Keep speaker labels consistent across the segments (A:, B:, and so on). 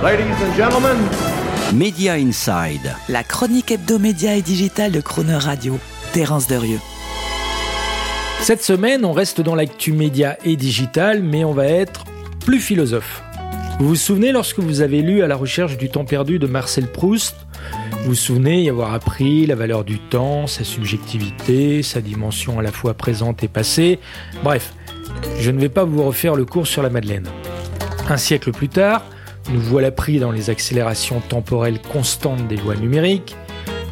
A: Ladies and gentlemen,
B: Media Inside.
C: La chronique hebdomédia et digitale de Croner Radio. Terence Derieux.
D: Cette semaine, on reste dans l'actu média et digital, mais on va être plus philosophe. Vous vous souvenez lorsque vous avez lu À la recherche du temps perdu de Marcel Proust? Vous vous souvenez y avoir appris la valeur du temps, sa subjectivité, sa dimension à la fois présente et passée? Bref, je ne vais pas vous refaire le cours sur la Madeleine. Un siècle plus tard, nous voilà pris dans les accélérations temporelles constantes des lois numériques,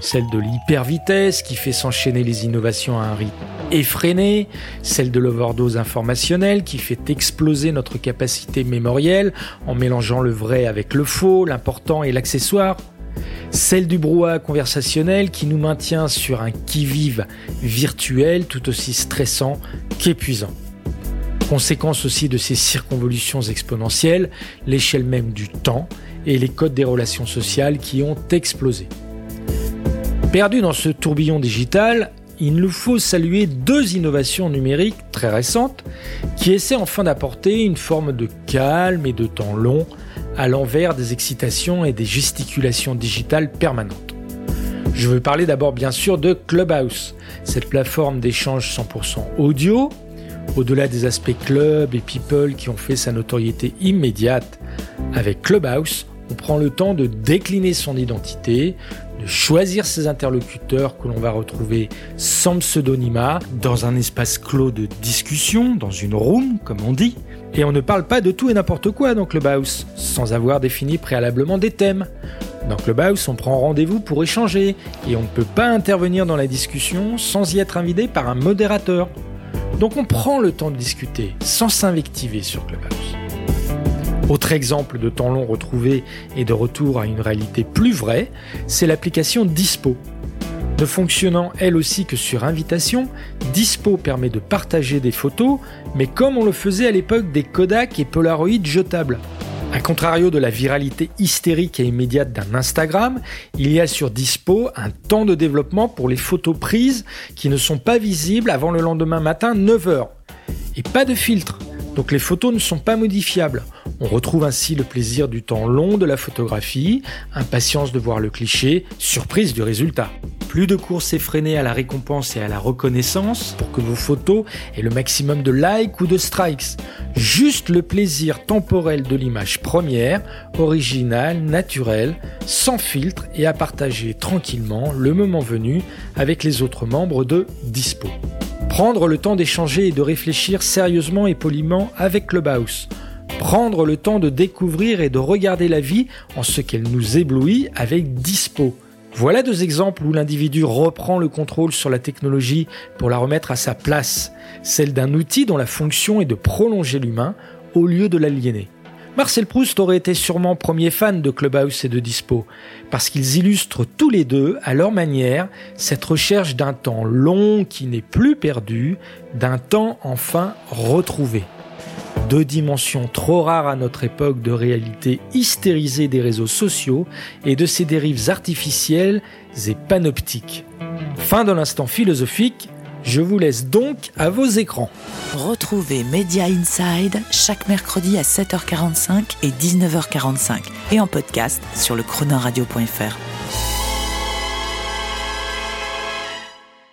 D: celle de l'hypervitesse qui fait s'enchaîner les innovations à un rythme effréné, celle de l'overdose informationnelle qui fait exploser notre capacité mémorielle en mélangeant le vrai avec le faux, l'important et l'accessoire, celle du brouhaha conversationnel qui nous maintient sur un qui-vive virtuel tout aussi stressant qu'épuisant. Conséquence aussi de ces circonvolutions exponentielles, l'échelle même du temps et les codes des relations sociales qui ont explosé. Perdu dans ce tourbillon digital, il nous faut saluer deux innovations numériques très récentes qui essaient enfin d'apporter une forme de calme et de temps long à l'envers des excitations et des gesticulations digitales permanentes. Je veux parler d'abord bien sûr de Clubhouse, cette plateforme d'échange 100% audio au-delà des aspects club et people qui ont fait sa notoriété immédiate, avec Clubhouse, on prend le temps de décliner son identité, de choisir ses interlocuteurs que l'on va retrouver sans pseudonymat, dans un espace clos de discussion, dans une room, comme on dit. Et on ne parle pas de tout et n'importe quoi dans Clubhouse, sans avoir défini préalablement des thèmes. Dans Clubhouse, on prend rendez-vous pour échanger, et on ne peut pas intervenir dans la discussion sans y être invité par un modérateur. Donc on prend le temps de discuter sans s'invectiver sur Clubhouse. Autre exemple de temps long retrouvé et de retour à une réalité plus vraie, c'est l'application Dispo. Ne fonctionnant elle aussi que sur invitation, Dispo permet de partager des photos, mais comme on le faisait à l'époque des Kodak et Polaroid jetables. A contrario de la viralité hystérique et immédiate d'un Instagram, il y a sur Dispo un temps de développement pour les photos prises qui ne sont pas visibles avant le lendemain matin 9h. Et pas de filtre, donc les photos ne sont pas modifiables. On retrouve ainsi le plaisir du temps long de la photographie, impatience de voir le cliché, surprise du résultat. Plus de courses effrénées à la récompense et à la reconnaissance pour que vos photos aient le maximum de likes ou de strikes. Juste le plaisir temporel de l'image première, originale, naturelle, sans filtre et à partager tranquillement le moment venu avec les autres membres de Dispo. Prendre le temps d'échanger et de réfléchir sérieusement et poliment avec Clubhouse. Prendre le temps de découvrir et de regarder la vie en ce qu'elle nous éblouit avec Dispo. Voilà deux exemples où l'individu reprend le contrôle sur la technologie pour la remettre à sa place, celle d'un outil dont la fonction est de prolonger l'humain au lieu de l'aliéner. Marcel Proust aurait été sûrement premier fan de Clubhouse et de Dispo, parce qu'ils illustrent tous les deux, à leur manière, cette recherche d'un temps long qui n'est plus perdu, d'un temps enfin retrouvé. Deux dimensions trop rares à notre époque de réalité hystérisée des réseaux sociaux et de ces dérives artificielles et panoptiques. Fin de l'instant philosophique, je vous laisse donc à vos écrans.
C: Retrouvez Media Inside chaque mercredi à 7h45 et 19h45 et en podcast sur le chronoradio.fr.